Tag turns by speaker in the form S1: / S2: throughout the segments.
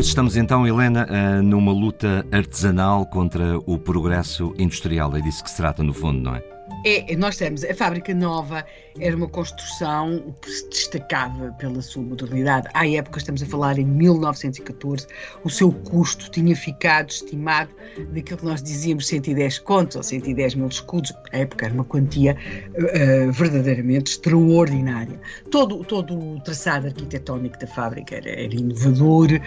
S1: Pois estamos então, Helena, eh, numa luta artesanal contra o progresso industrial. É disso que se trata, no fundo, não é?
S2: É, nós temos a fábrica nova, era uma construção que se destacava pela sua modernidade. À época, estamos a falar em 1914, o seu custo tinha ficado estimado daquilo que nós dizíamos 110 contos ou 110 mil escudos. À época era uma quantia uh, verdadeiramente extraordinária. Todo, todo o traçado arquitetónico da fábrica era, era inovador, uh,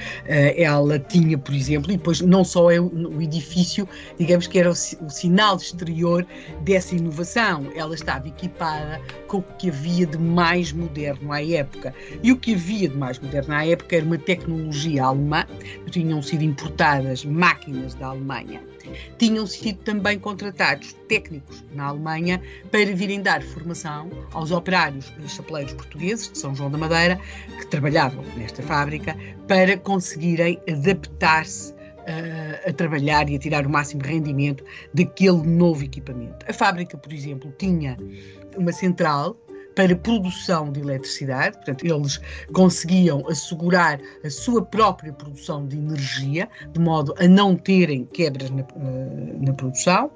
S2: ela tinha, por exemplo, e depois não só é o, o edifício, digamos que era o, o sinal exterior dessa inovação inovação, ela estava equipada com o que havia de mais moderno à época. E o que havia de mais moderno à época era uma tecnologia alemã, tinham sido importadas máquinas da Alemanha. Tinham sido também contratados técnicos na Alemanha para virem dar formação aos operários chapeleiros portugueses de São João da Madeira que trabalhavam nesta fábrica para conseguirem adaptar-se a, a, trabalhar e a tirar o máximo rendimento daquele novo equipamento. A fábrica, por exemplo, tinha uma central para produção de eletricidade, portanto, eles conseguiam assegurar a sua própria produção de energia, de modo a não terem quebras na, na produção.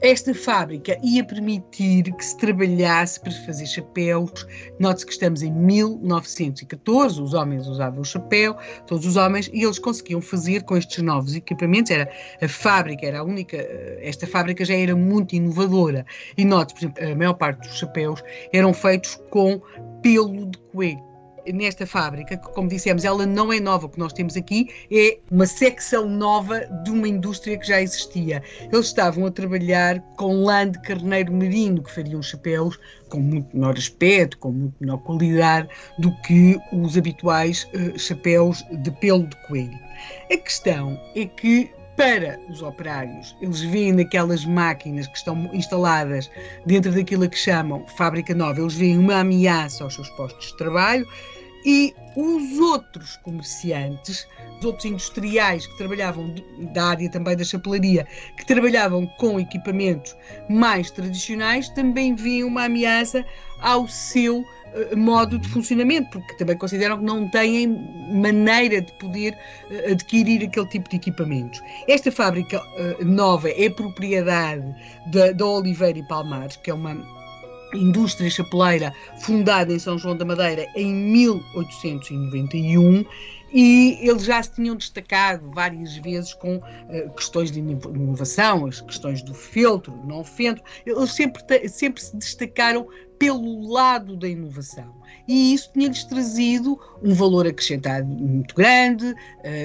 S2: Esta fábrica ia permitir que se trabalhasse para fazer chapéus. Note-se que estamos em 1914, os homens usavam o chapéu, todos os homens, e eles conseguiam fazer com estes novos equipamentos. Era a fábrica, era a única, eh, esta fábrica já era muito inovadora. E note, por exemplo, a maior parte dos chapéus eram feitos feitos com pelo de coelho. Nesta fábrica, que, como dissemos, ela não é nova, o que nós temos aqui é uma secção nova de uma indústria que já existia. Eles estavam a trabalhar com lã de carneiro merino, que fariam chapéus com muito menor aspecto, com muito menor qualidade do que os habituais uh, chapéus de pelo de coelho. A questão é que para os operários. Eles veem naquelas máquinas que estão instaladas dentro daquilo que chamam fábrica nova, eles veem uma ameaça aos seus postos de trabalho e os outros comerciantes, os outros industriais que trabalhavam da área também da chapelaria, que trabalhavam com equipamentos mais tradicionais, também veem uma ameaça ao seu modo de funcionamento, porque também consideram que não têm maneira de poder eh, adquirir aquele tipo de equipamentos. Esta fábrica uh, nova é propriedade da, da Oliveira e Palmares, que é uma indústria chapeleira fundada em São João da Madeira em 1891 e eles já se tinham destacado várias vezes com uh, questões de inovação, as questões do feltro, não feltro, eles sempre, sempre se destacaram pelo lado da inovação. E isso tinha-lhes trazido um valor acrescentado muito grande. Uh,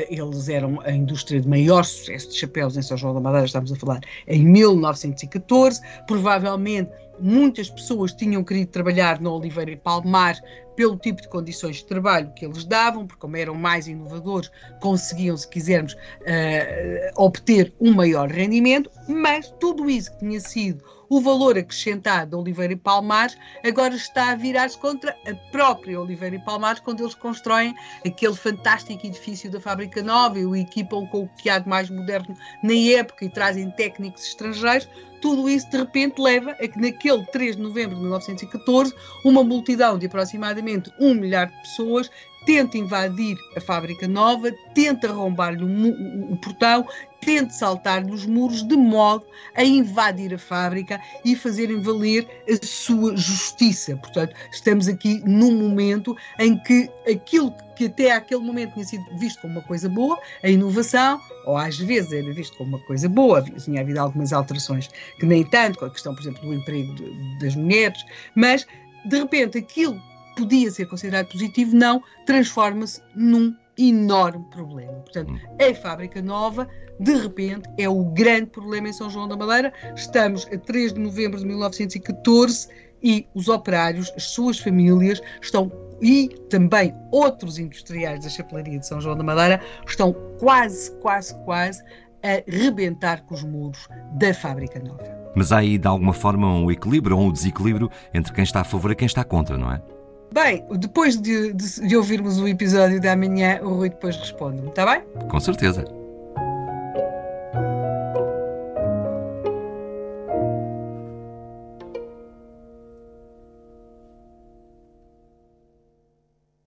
S2: eles eram a indústria de maior sucesso de chapéus em São João da Madeira, estamos a falar em 1914. Provavelmente muitas pessoas tinham querido trabalhar no Oliveira e Palmar pelo tipo de condições de trabalho que eles davam, porque como eram mais inovadores, conseguiam, se quisermos, uh, obter um maior rendimento, mas tudo isso que tinha sido o valor acrescentado de Oliveira e Palmares agora está a virar-se contra a própria Oliveira e Palmares quando eles constroem aquele fantástico edifício da Fábrica Nova e o equipam com o que há de mais moderno na época e trazem técnicos estrangeiros. Tudo isso de repente leva a que naquele 3 de novembro de 1914 uma multidão de aproximadamente um milhar de pessoas tenta invadir a fábrica nova, tenta arrombar-lhe o, o, o, portão, tenta saltar-lhe os muros de modo a invadir a fábrica e fazerem valer a sua justiça. Portanto, estamos aqui num momento em que aquilo que até aquele momento tinha sido visto como uma coisa boa, a inovação, ou às vezes era visto como uma coisa boa, tinha havido algumas alterações que nem tanto, com a questão, por exemplo, do emprego de, das mulheres, mas de repente aquilo podia ser considerado positivo, não, transforma-se num enorme problema. Portanto, hum. a fábrica nova, de repente, é o grande problema em São João da Madeira. Estamos a 3 de novembro de 1914 e os operários, as suas famílias, estão e também outros industriais da chapelaria de São João da Madeira estão quase, quase, quase a rebentar com os muros da fábrica nova.
S1: Mas há aí, de alguma forma, um equilíbrio ou um desequilíbrio entre quem está a favor e quem está contra, não é?
S2: Bem, depois de, de, de ouvirmos o episódio da manhã, o Rui depois responde-me, está bem?
S1: Com certeza.